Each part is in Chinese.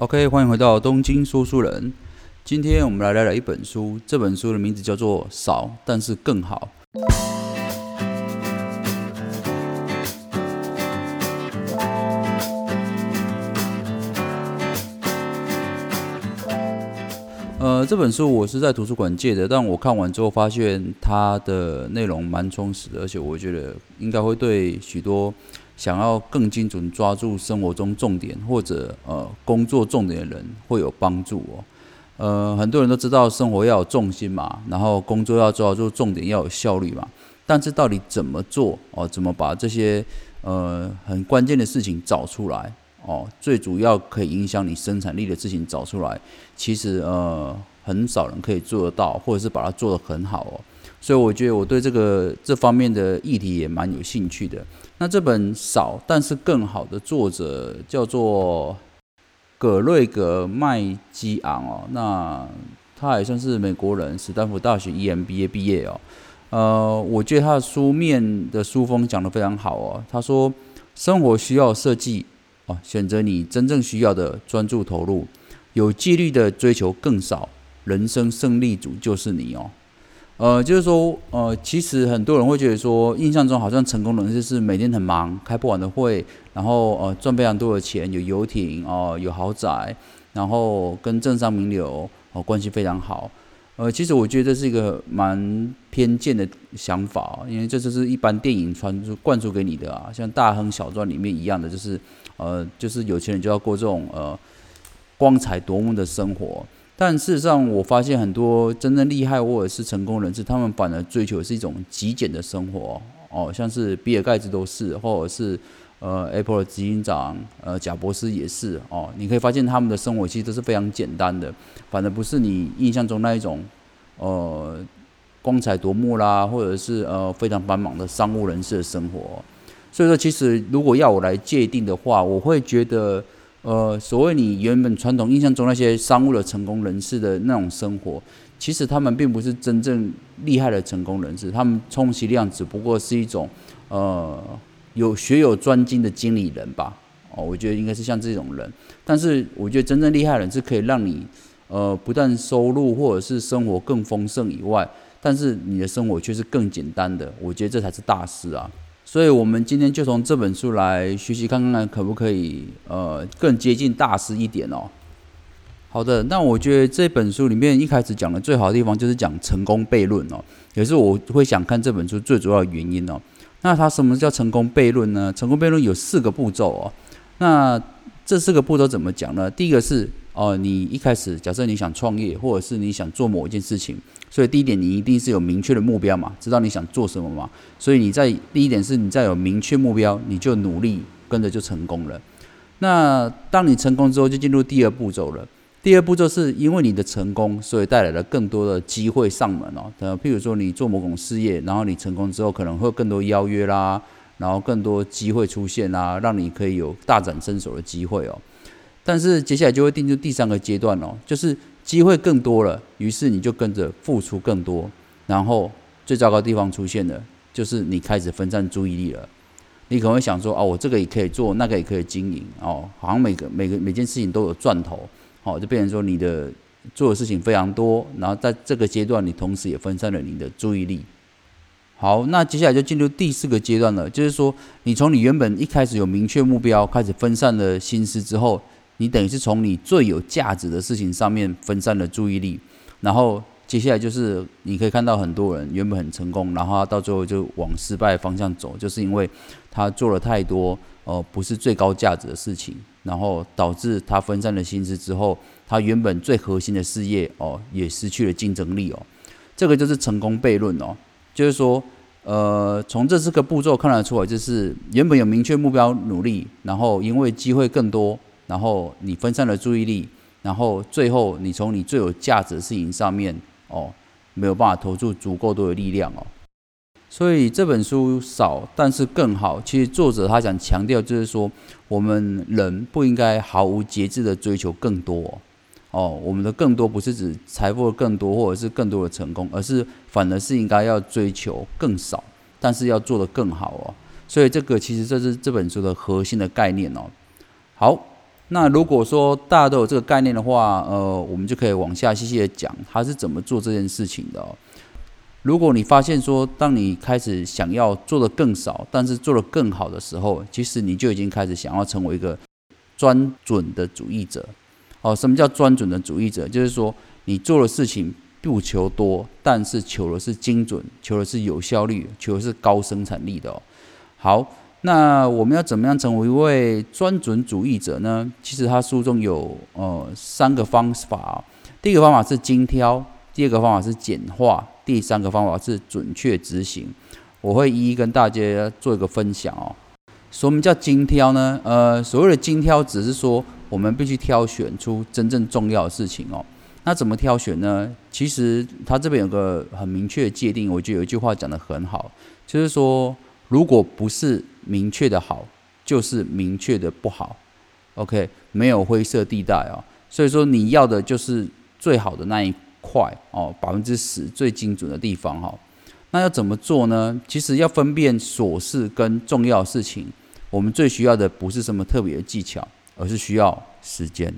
OK，欢迎回到东京说书人。今天我们来聊聊一本书，这本书的名字叫做《少但是更好》。呃，这本书我是在图书馆借的，但我看完之后发现它的内容蛮充实的，而且我觉得应该会对许多想要更精准抓住生活中重点或者呃工作重点的人会有帮助哦。呃，很多人都知道生活要有重心嘛，然后工作要抓住重点要有效率嘛，但是到底怎么做哦？怎么把这些呃很关键的事情找出来？哦，最主要可以影响你生产力的事情找出来，其实呃很少人可以做得到，或者是把它做得很好哦。所以我觉得我对这个这方面的议题也蛮有兴趣的。那这本少但是更好的作者叫做葛瑞格麦基昂哦，那他也算是美国人，斯坦福大学 EMBA 毕业哦。呃，我觉得他的书面的书风讲得非常好哦。他说生活需要设计。哦，选择你真正需要的，专注投入，有纪律的追求更少，人生胜利组就是你哦。呃，就是说，呃，其实很多人会觉得说，印象中好像成功人士是每天很忙，开不完的会，然后呃赚非常多的钱，有游艇哦，有豪宅，然后跟政商名流哦关系非常好。呃，其实我觉得这是一个蛮偏见的想法，因为这就是一般电影传灌输给你的啊，像《大亨小传》里面一样的，就是呃，就是有钱人就要过这种呃光彩夺目的生活。但事实上，我发现很多真正厉害或者是成功人士，他们反而追求是一种极简的生活哦，像是比尔盖茨都是，或者是。呃，Apple 的执行长，呃，贾博士也是哦。你可以发现他们的生活其实都是非常简单的，反而不是你印象中那一种，呃，光彩夺目啦，或者是呃非常繁忙的商务人士的生活。所以说，其实如果要我来界定的话，我会觉得，呃，所谓你原本传统印象中那些商务的成功人士的那种生活，其实他们并不是真正厉害的成功人士，他们充其量只不过是一种，呃。有学有专精的经理人吧，哦，我觉得应该是像这种人。但是我觉得真正厉害人是可以让你，呃，不但收入或者是生活更丰盛以外，但是你的生活却是更简单的。我觉得这才是大师啊！所以，我们今天就从这本书来学习，看看可不可以，呃，更接近大师一点哦。好的，那我觉得这本书里面一开始讲的最好的地方就是讲成功悖论哦，也是我会想看这本书最主要的原因哦。那它什么叫成功悖论呢？成功悖论有四个步骤哦。那这四个步骤怎么讲呢？第一个是哦，你一开始假设你想创业，或者是你想做某一件事情，所以第一点你一定是有明确的目标嘛，知道你想做什么嘛。所以你在第一点是你在有明确目标，你就努力跟着就成功了。那当你成功之后，就进入第二步骤了。第二步骤是因为你的成功，所以带来了更多的机会上门哦。呃，譬如说你做某种事业，然后你成功之后，可能会更多邀约啦，然后更多机会出现啦，让你可以有大展身手的机会哦。但是接下来就会定出第三个阶段哦，就是机会更多了，于是你就跟着付出更多，然后最糟糕的地方出现了，就是你开始分散注意力了。你可能会想说，哦，我这个也可以做，那个也可以经营哦，好像每个每个每件事情都有赚头。好，就变成说你的做的事情非常多，然后在这个阶段，你同时也分散了你的注意力。好，那接下来就进入第四个阶段了，就是说你从你原本一开始有明确目标，开始分散了心思之后，你等于是从你最有价值的事情上面分散了注意力，然后接下来就是你可以看到很多人原本很成功，然后到最后就往失败方向走，就是因为他做了太多哦不是最高价值的事情。然后导致他分散了心思之后，他原本最核心的事业哦，也失去了竞争力哦。这个就是成功悖论哦，就是说，呃，从这四个步骤看得出来，就是原本有明确目标努力，然后因为机会更多，然后你分散了注意力，然后最后你从你最有价值的事情上面哦，没有办法投注足够多的力量哦。所以这本书少，但是更好。其实作者他想强调，就是说，我们人不应该毫无节制的追求更多。哦，我们的更多不是指财富的更多，或者是更多的成功，而是反而是应该要追求更少，但是要做得更好哦。所以这个其实这是这本书的核心的概念哦。好，那如果说大家都有这个概念的话，呃，我们就可以往下细细的讲他是怎么做这件事情的哦。如果你发现说，当你开始想要做的更少，但是做的更好的时候，其实你就已经开始想要成为一个专准的主义者。哦，什么叫专准的主义者？就是说你做的事情不求多，但是求的是精准，求的是有效率，求的是高生产力的哦。好。那我们要怎么样成为一位专准主义者呢？其实他书中有呃三个方法。第一个方法是精挑，第二个方法是简化，第三个方法是准确执行。我会一一跟大家做一个分享哦。什么叫精挑呢？呃，所谓的精挑只是说我们必须挑选出真正重要的事情哦。那怎么挑选呢？其实他这边有个很明确的界定，我觉得有一句话讲得很好，就是说如果不是明确的好就是明确的不好，OK，没有灰色地带哦。所以说你要的就是最好的那一块哦，百分之十最精准的地方哈。那要怎么做呢？其实要分辨琐事跟重要事情，我们最需要的不是什么特别的技巧，而是需要时间。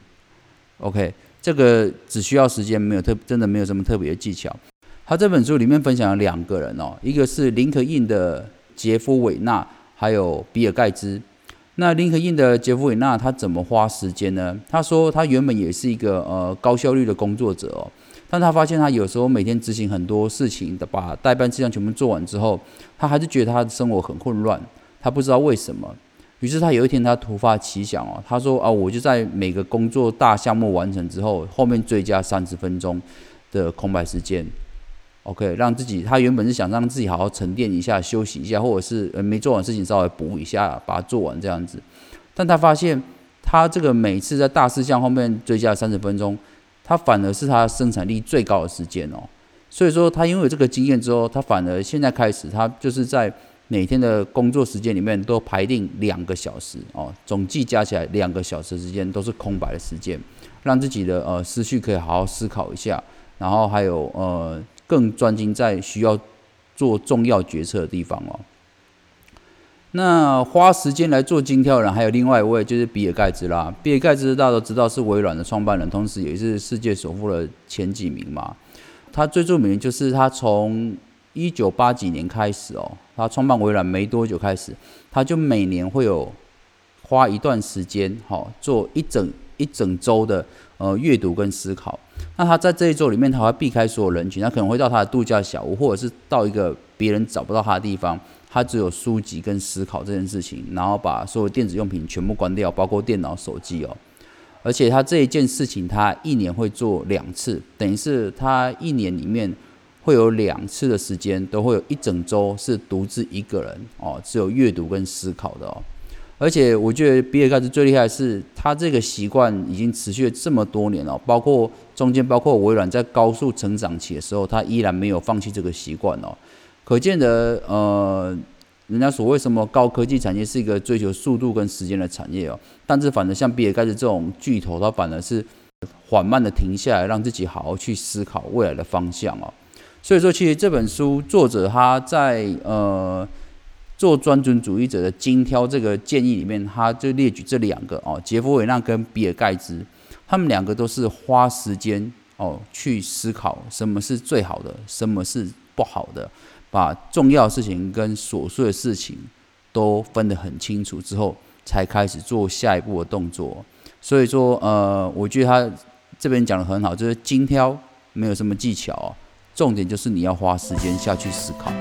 OK，这个只需要时间，没有特真的没有什么特别的技巧。他这本书里面分享了两个人哦，一个是林可印的杰夫韦纳。还有比尔盖茨，那林肯印的杰弗韦纳他怎么花时间呢？他说他原本也是一个呃高效率的工作者哦，但他发现他有时候每天执行很多事情的，把代办事项全部做完之后，他还是觉得他的生活很混乱，他不知道为什么。于是他有一天他突发奇想哦，他说啊，我就在每个工作大项目完成之后，后面追加三十分钟的空白时间。OK，让自己他原本是想让自己好好沉淀一下、休息一下，或者是呃没做完事情稍微补一下，把它做完这样子。但他发现他这个每次在大事项后面追加三十分钟，他反而是他生产力最高的时间哦。所以说他因为这个经验之后，他反而现在开始，他就是在每天的工作时间里面都排定两个小时哦，总计加起来两个小时时间都是空白的时间，让自己的呃思绪可以好好思考一下，然后还有呃。更专心在需要做重要决策的地方哦。那花时间来做精挑人，还有另外一位就是比尔盖茨啦。比尔盖茨大家都知道是微软的创办人，同时也是世界首富的前几名嘛。他最著名就是他从一九八几年开始哦，他创办微软没多久开始，他就每年会有花一段时间，好做一整一整周的呃阅读跟思考。那他在这一周里面，他会避开所有人群，他可能会到他的度假小屋，或者是到一个别人找不到他的地方，他只有书籍跟思考这件事情，然后把所有电子用品全部关掉，包括电脑、手机哦。而且他这一件事情，他一年会做两次，等于是他一年里面会有两次的时间，都会有一整周是独自一个人哦，只有阅读跟思考的哦。而且我觉得比尔盖茨最厉害的是，他这个习惯已经持续了这么多年了，包括中间包括微软在高速成长期的时候，他依然没有放弃这个习惯哦。可见的，呃，人家所谓什么高科技产业是一个追求速度跟时间的产业哦，但是反而像比尔盖茨这种巨头，他反而是缓慢的停下来，让自己好好去思考未来的方向哦。所以说，其实这本书作者他在呃。做专准主义者的精挑这个建议里面，他就列举这两个哦，杰弗韦纳跟比尔盖茨，他们两个都是花时间哦去思考什么是最好的，什么是不好的，把重要事情跟琐碎的事情都分得很清楚之后，才开始做下一步的动作。所以说，呃，我觉得他这边讲的很好，就是精挑没有什么技巧，重点就是你要花时间下去思考。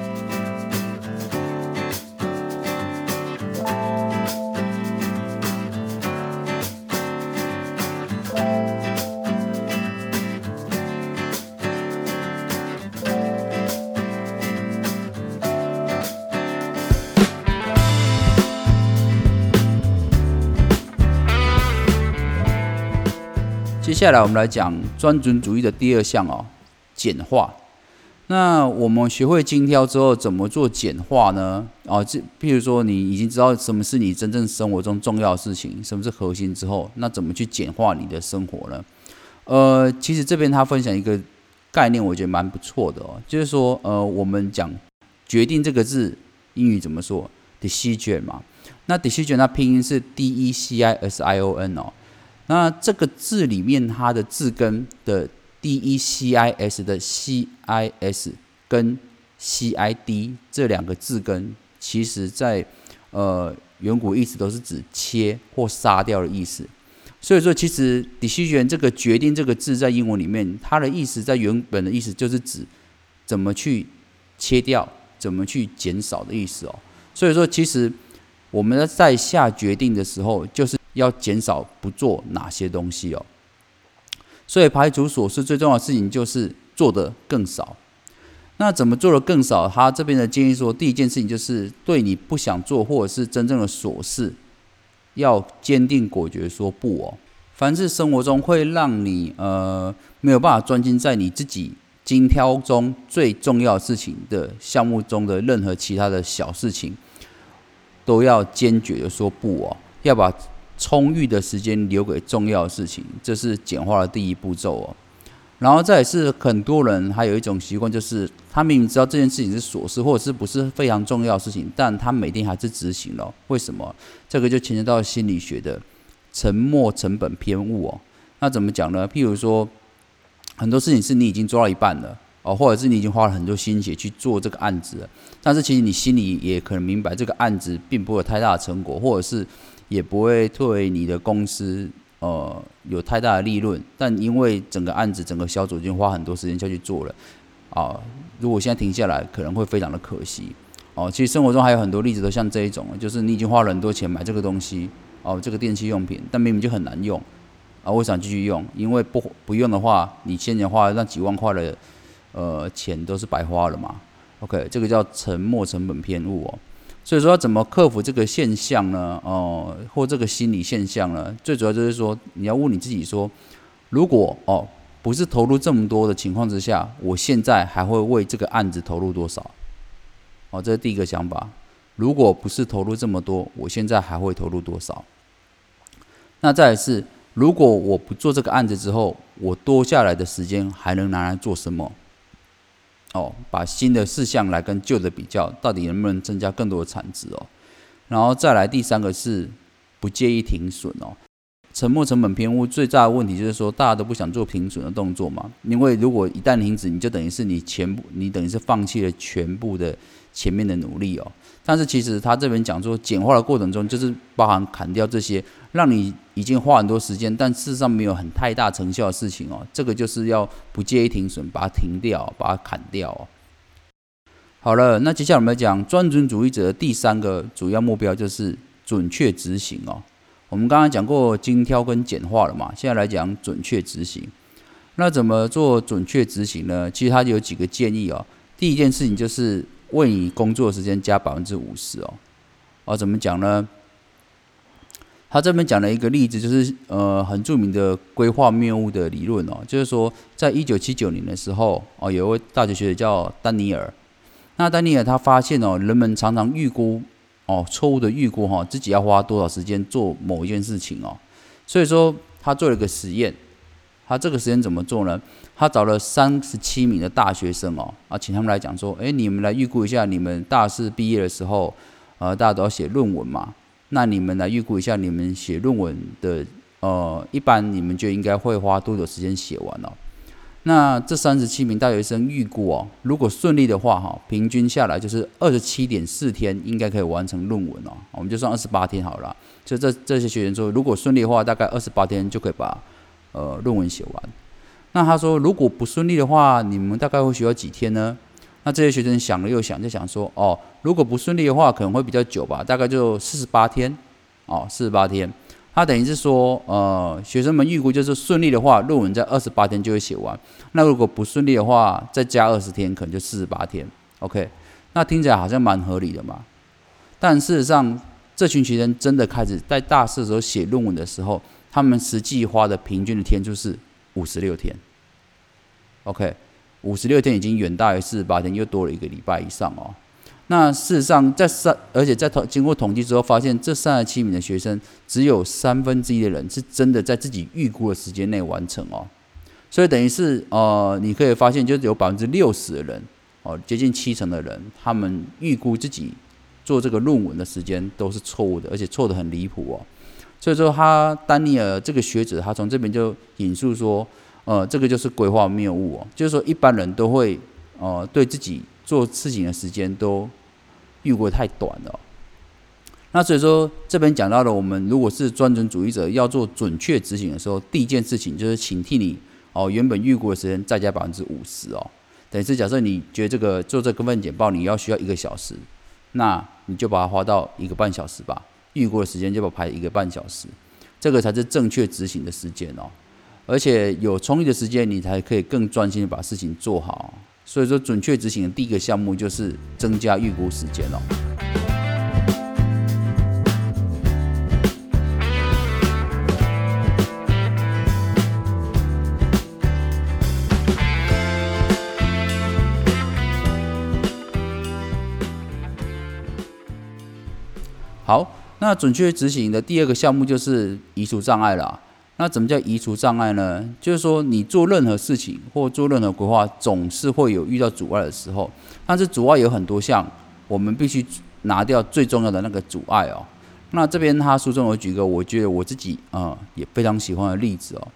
下来我们来讲专准主义的第二项哦，简化。那我们学会精挑之后，怎么做简化呢？哦，这譬如说你已经知道什么是你真正生活中重要的事情，什么是核心之后，那怎么去简化你的生活呢？呃，其实这边他分享一个概念，我觉得蛮不错的哦，就是说，呃，我们讲决定这个字，英语怎么说？decision 嘛。那 decision 它拼音是 D E C I S I O N 哦。那这个字里面它的字根的 D E C I S 的 C I S 跟 C I D 这两个字根，其实在呃远古意思都是指切或杀掉的意思。所以说，其实 decision 这个决定这个字在英文里面，它的意思在原本的意思就是指怎么去切掉、怎么去减少的意思哦。所以说，其实我们在下决定的时候，就是要减少不做哪些东西哦。所以排除琐事最重要的事情就是做的更少。那怎么做的更少？他这边的建议说，第一件事情就是对你不想做或者是真正的琐事。要坚定果决说不哦！凡是生活中会让你呃没有办法专心在你自己精挑中最重要的事情的项目中的任何其他的小事情，都要坚决的说不哦！要把充裕的时间留给重要的事情，这是简化的第一步骤哦。然后再是很多人还有一种习惯，就是他明明知道这件事情是琐事，或者是不是非常重要的事情，但他每天还是执行了。为什么？这个就牵涉到心理学的沉没成本偏误哦。那怎么讲呢？譬如说，很多事情是你已经做到一半了哦，或者是你已经花了很多心血去做这个案子，但是其实你心里也可能明白，这个案子并不会有太大的成果，或者是也不会对你的公司。呃，有太大的利润，但因为整个案子、整个小组已经花很多时间下去做了，啊，如果现在停下来，可能会非常的可惜。哦，其实生活中还有很多例子都像这一种，就是你已经花了很多钱买这个东西，哦，这个电器用品，但明明就很难用，啊，我想继续用，因为不不用的话，你先前花那几万块的呃钱都是白花了嘛。OK，这个叫沉没成本偏误哦。所以说，怎么克服这个现象呢？哦，或这个心理现象呢？最主要就是说，你要问你自己说：如果哦不是投入这么多的情况之下，我现在还会为这个案子投入多少？哦，这是第一个想法。如果不是投入这么多，我现在还会投入多少？那再是，如果我不做这个案子之后，我多下来的时间还能拿来做什么？哦，把新的事项来跟旧的比较，到底能不能增加更多的产值哦？然后再来第三个是不介意停损哦。沉没成本偏误最大的问题就是说，大家都不想做停损的动作嘛，因为如果一旦停止，你就等于是你全部，你等于是放弃了全部的前面的努力哦。但是其实他这边讲说，简化的过程中就是包含砍掉这些让你已经花很多时间，但事实上没有很太大成效的事情哦。这个就是要不介意停损，把它停掉，把它砍掉哦。好了，那接下来我们讲专准主义者的第三个主要目标就是准确执行哦。我们刚刚讲过精挑跟简化了嘛，现在来讲准确执行。那怎么做准确执行呢？其实它有几个建议哦。第一件事情就是。为你工作时间加百分之五十哦，哦，怎么讲呢？他这边讲了一个例子，就是呃很著名的规划谬误的理论哦，就是说在一九七九年的时候哦，有一位大学学者叫丹尼尔，那丹尼尔他发现哦，人们常常预估哦错误的预估哈，自己要花多少时间做某一件事情哦，所以说他做了个实验。他这个实验怎么做呢？他找了三十七名的大学生哦，啊，请他们来讲说，哎，你们来预估一下，你们大四毕业的时候，呃，大家都要写论文嘛，那你们来预估一下，你们写论文的，呃，一般你们就应该会花多久时间写完哦？那这三十七名大学生预估哦，如果顺利的话哈，平均下来就是二十七点四天应该可以完成论文哦，我们就算二十八天好了。就这这些学员说，如果顺利的话，大概二十八天就可以把。呃，论文写完，那他说如果不顺利的话，你们大概会需要几天呢？那这些学生想了又想，就想说，哦，如果不顺利的话，可能会比较久吧，大概就四十八天，哦，四十八天。他等于是说，呃，学生们预估就是顺利的话，论文在二十八天就会写完。那如果不顺利的话，再加二十天，可能就四十八天。OK，那听起来好像蛮合理的嘛。但事实上，这群学生真的开始在大四的时候写论文的时候。他们实际花的平均的天数是五十六天，OK，五十六天已经远大于四十八天，又多了一个礼拜以上哦。那事实上，在三，而且在统经过统计之后，发现这三十七名的学生，只有三分之一的人是真的在自己预估的时间内完成哦。所以等于是，呃，你可以发现，就是有百分之六十的人，哦，接近七成的人，他们预估自己做这个论文的时间都是错误的，而且错的很离谱哦。所以说，他丹尼尔这个学者，他从这边就引述说，呃，这个就是规划谬误哦，就是说一般人都会，呃，对自己做事情的时间都预估太短了。那所以说，这边讲到了，我们如果是专准主义者，要做准确执行的时候，第一件事情就是请替你哦原本预估的时间再加百分之五十哦。等于是假设你觉得这个做这个份简报你要需要一个小时，那你就把它花到一个半小时吧。预估的时间就把排一个半小时，这个才是正确执行的时间哦。而且有充裕的时间，你才可以更专心的把事情做好。所以说，准确执行的第一个项目就是增加预估时间哦。那准确执行的第二个项目就是移除障碍了。那怎么叫移除障碍呢？就是说你做任何事情或做任何规划，总是会有遇到阻碍的时候。但是阻碍有很多项，我们必须拿掉最重要的那个阻碍哦。那这边他书中有举个，我觉得我自己啊也非常喜欢的例子哦。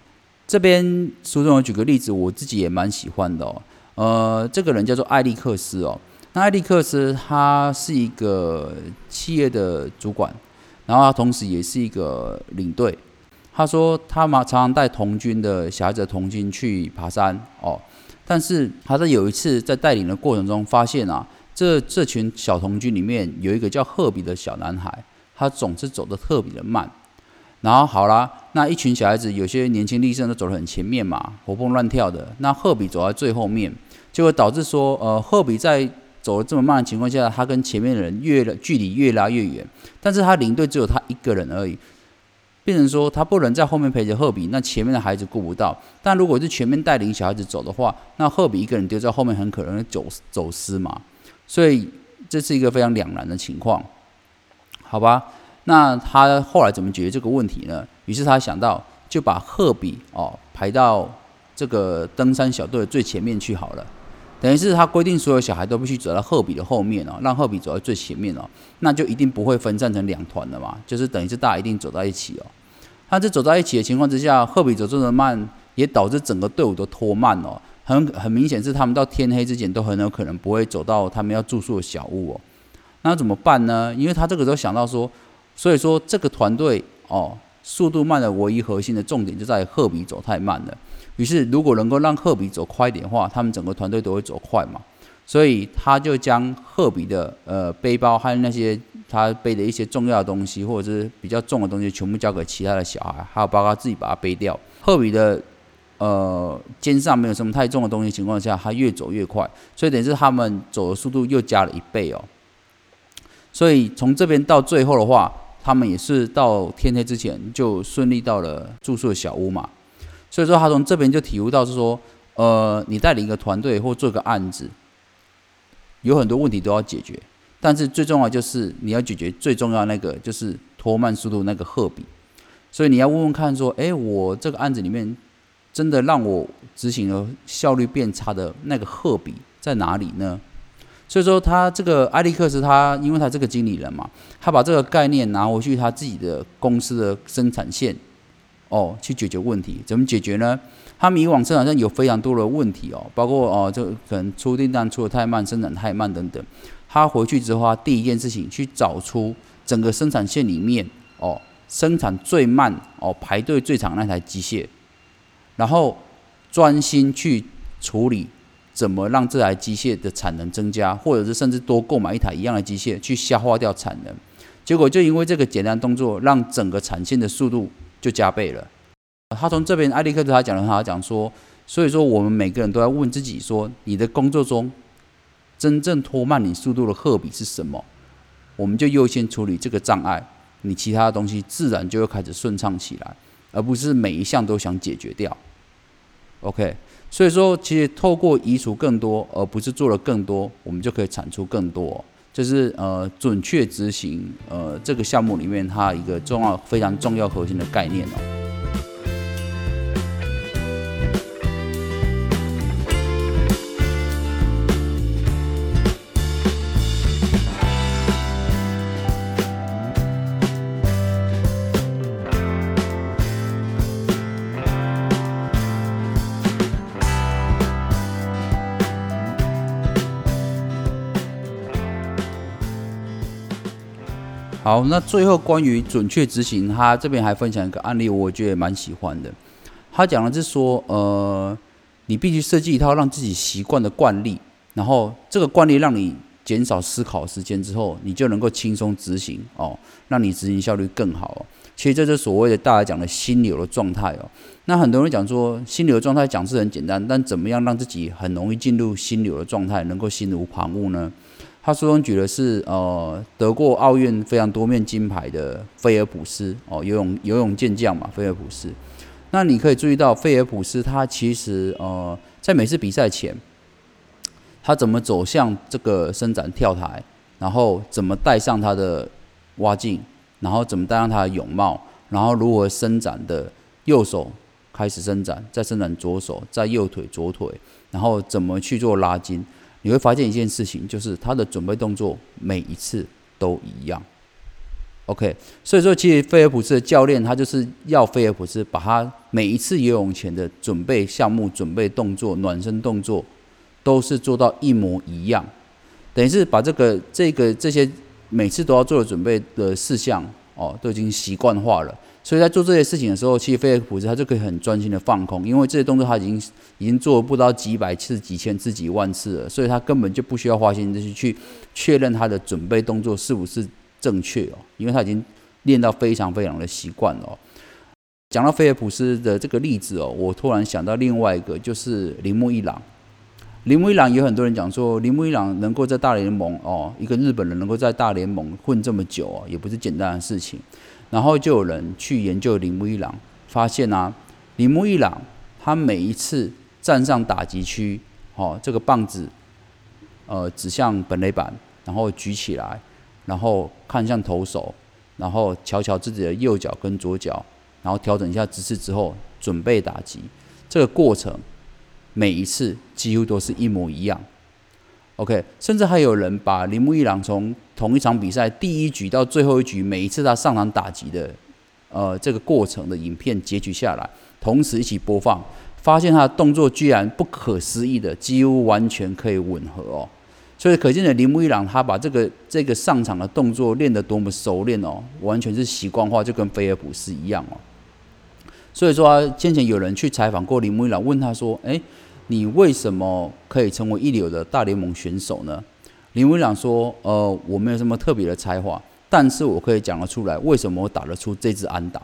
这边书中有举个例子，我自己也蛮喜欢的哦。呃，这个人叫做艾利克斯哦。那艾利克斯他是一个企业的主管，然后他同时也是一个领队。他说他嘛常常带童军的小孩子童军去爬山哦，但是他在有一次在带领的过程中发现啊，这这群小童军里面有一个叫赫比的小男孩，他总是走得特别的慢。然后好啦，那一群小孩子有些年轻力盛都走得很前面嘛，活蹦乱跳的。那赫比走在最后面，就会导致说呃赫比在走了这么慢的情况下，他跟前面的人越距离越拉越远，但是他领队只有他一个人而已，变成说他不能在后面陪着赫比，那前面的孩子顾不到。但如果是前面带领小孩子走的话，那赫比一个人丢在后面，很可能走走失嘛。所以这是一个非常两难的情况，好吧？那他后来怎么解决这个问题呢？于是他想到就把赫比哦排到这个登山小队的最前面去好了。等于是他规定所有小孩都必须走到赫比的后面哦，让赫比走在最前面哦，那就一定不会分散成两团的嘛，就是等于是大家一定走在一起哦。他这走在一起的情况之下，赫比走这么慢，也导致整个队伍都拖慢哦。很很明显是他们到天黑之前都很有可能不会走到他们要住宿的小屋哦。那怎么办呢？因为他这个时候想到说，所以说这个团队哦，速度慢的唯一核心的重点就在赫比走太慢了。于是，如果能够让赫比走快一点的话，他们整个团队都会走快嘛。所以他就将赫比的呃背包还有那些他背的一些重要的东西，或者是比较重的东西，全部交给其他的小孩，还有包括自己把它背掉。赫比的呃肩上没有什么太重的东西情况下，他越走越快，所以等于是他们走的速度又加了一倍哦。所以从这边到最后的话，他们也是到天黑之前就顺利到了住宿的小屋嘛。所以说，他从这边就体悟到是说，呃，你带领一个团队或做个案子，有很多问题都要解决，但是最重要就是你要解决最重要那个就是拖慢速度那个鹤比。所以你要问问看说，哎，我这个案子里面真的让我执行的效率变差的那个鹤比在哪里呢？所以说，他这个艾利克斯他，因为他这个经理人嘛，他把这个概念拿回去他自己的公司的生产线。哦，去解决问题，怎么解决呢？他们以往生产上有非常多的问题哦，包括哦，这可能出订单出的太慢，生产太慢等等。他回去之后，第一件事情去找出整个生产线里面哦，生产最慢哦，排队最长那台机械，然后专心去处理怎么让这台机械的产能增加，或者是甚至多购买一台一样的机械去消化掉产能。结果就因为这个简单动作，让整个产线的速度。就加倍了。他从这边艾利克斯他讲了，他讲说，所以说我们每个人都要问自己说，你的工作中真正拖慢你速度的赫比是什么？我们就优先处理这个障碍，你其他的东西自然就会开始顺畅起来，而不是每一项都想解决掉。OK，所以说其实透过移除更多，而不是做了更多，我们就可以产出更多。就是呃，准确执行呃这个项目里面它一个重要、非常重要核心的概念哦。好，那最后关于准确执行，他这边还分享一个案例，我觉得蛮喜欢的。他讲的是说，呃，你必须设计一套让自己习惯的惯例，然后这个惯例让你减少思考时间之后，你就能够轻松执行哦，让你执行效率更好。其实这是所谓的大家讲的心流的状态哦。那很多人讲说，心流的状态讲是很简单，但怎么样让自己很容易进入心流的状态，能够心无旁骛呢？他书中举的是呃得过奥运非常多面金牌的菲尔普斯哦游泳游泳健将嘛菲尔普斯，那你可以注意到菲尔普斯他其实呃在每次比赛前，他怎么走向这个伸展跳台，然后怎么戴上他的蛙镜，然后怎么戴上他的泳帽，然后如何伸展的右手开始伸展，再伸展左手，再右腿左腿，然后怎么去做拉筋。你会发现一件事情，就是他的准备动作每一次都一样。OK，所以说其实菲尔普斯的教练他就是要菲尔普斯把他每一次游泳前的准备项目、准备动作、暖身动作都是做到一模一样，等于是把这个这个这些每次都要做的准备的事项哦，都已经习惯化了。所以在做这些事情的时候，其实菲尔普斯他就可以很专心的放空，因为这些动作他已经已经做不知道几百次、几千次、几万次了，所以他根本就不需要花心思去确认他的准备动作是不是正确哦，因为他已经练到非常非常的习惯了。讲到菲尔普斯的这个例子哦，我突然想到另外一个，就是铃木一朗。铃木一朗有很多人讲说，铃木一朗能够在大联盟哦，一个日本人能够在大联盟混这么久哦，也不是简单的事情。然后就有人去研究铃木一朗，发现啊，铃木一朗他每一次站上打击区，哦，这个棒子，呃，指向本垒板，然后举起来，然后看向投手，然后瞧瞧自己的右脚跟左脚，然后调整一下姿势之后，准备打击。这个过程每一次几乎都是一模一样。OK，甚至还有人把铃木一朗从同一场比赛第一局到最后一局，每一次他上场打击的，呃，这个过程的影片截取下来，同时一起播放，发现他的动作居然不可思议的几乎完全可以吻合哦。所以可见的铃木一朗他把这个这个上场的动作练得多么熟练哦，完全是习惯化，就跟菲尔普斯一样哦。所以说，啊先前有人去采访过铃木一朗，问他说：“哎。”你为什么可以成为一流的大联盟选手呢？林威朗说：“呃，我没有什么特别的才华，但是我可以讲得出来，为什么我打得出这支安打。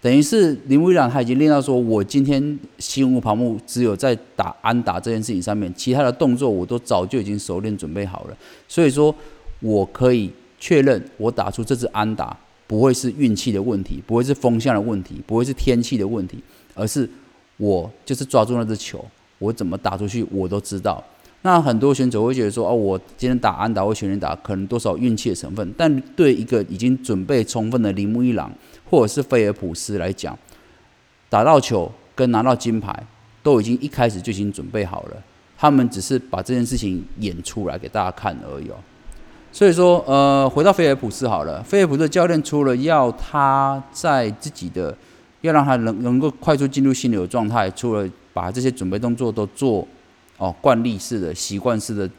等于是林威朗他已经练到说，我今天心无旁骛，只有在打安打这件事情上面，其他的动作我都早就已经熟练准备好了。所以说，我可以确认，我打出这支安打不会是运气的问题，不会是风向的问题，不会是天气的问题，而是。”我就是抓住那只球，我怎么打出去我都知道。那很多选手会觉得说，哦，我今天打安打或全垒打，可能多少运气的成分。但对一个已经准备充分的铃木一朗或者是菲尔普斯来讲，打到球跟拿到金牌都已经一开始就已经准备好了，他们只是把这件事情演出来给大家看而已哦。所以说，呃，回到菲尔普斯好了，菲尔普斯教练除了要他在自己的要让他能能够快速进入心流状态，除了把这些准备动作都做哦惯例式的习惯式的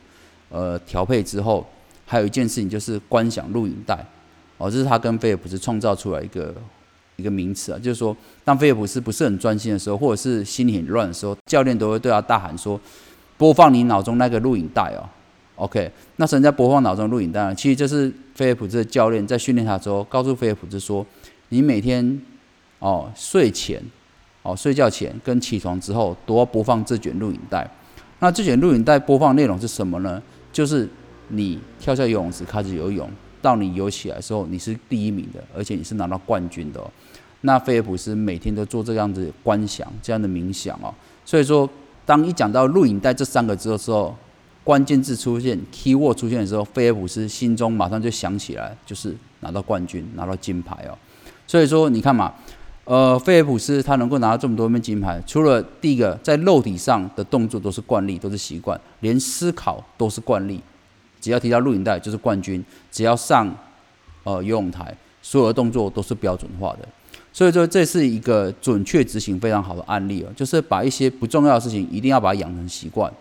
呃调配之后，还有一件事情就是观想录影带哦，这是他跟菲尔普斯创造出来一个一个名词啊，就是说当菲尔普斯不是很专心的时候，或者是心里很乱的时候，教练都会对他大喊说：“播放你脑中那个录影带哦。” OK，那什么叫播放脑中录影带呢？其实就是菲尔普斯的教练在训练他之后，告诉菲尔普斯说：“你每天。”哦，睡前，哦，睡觉前跟起床之后都要播放这卷录影带。那这卷录影带播放内容是什么呢？就是你跳下游泳池开始游泳，到你游起来的时候，你是第一名的，而且你是拿到冠军的。那菲尔普斯每天都做这样子观想，这样的冥想哦。所以说，当一讲到录影带这三个字的时候，关键字出现，key word 出现的时候，菲尔普斯心中马上就想起来，就是拿到冠军，拿到金牌哦。所以说，你看嘛。呃，菲尔普斯他能够拿到这么多面金牌，除了第一个在肉体上的动作都是惯例，都是习惯，连思考都是惯例。只要提到录影带就是冠军，只要上呃游泳台，所有的动作都是标准化的。所以说这是一个准确执行非常好的案例哦，就是把一些不重要的事情一定要把它养成习惯，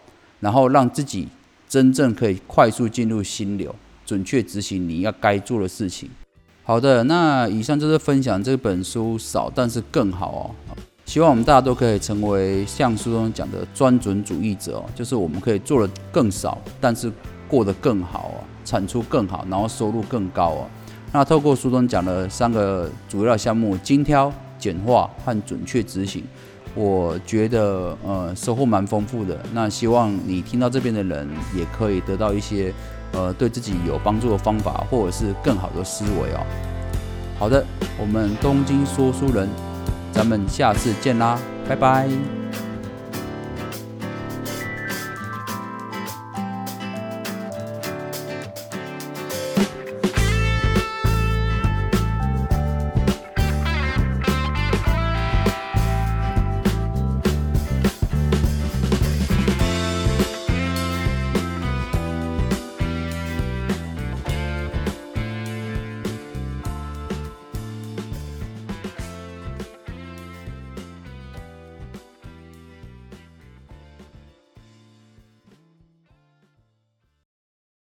然后让自己真正可以快速进入心流。准确执行你要该做的事情。好的，那以上就是分享这本书少但是更好哦。希望我们大家都可以成为像书中讲的专准主义者哦，就是我们可以做的更少，但是过得更好哦，产出更好，然后收入更高哦。那透过书中讲的三个主要项目：精挑、简化和准确执行，我觉得呃收获蛮丰富的。那希望你听到这边的人也可以得到一些呃对自己有帮助的方法，或者是更好的思维哦。好的，我们东京说书人。咱们下次见啦，拜拜。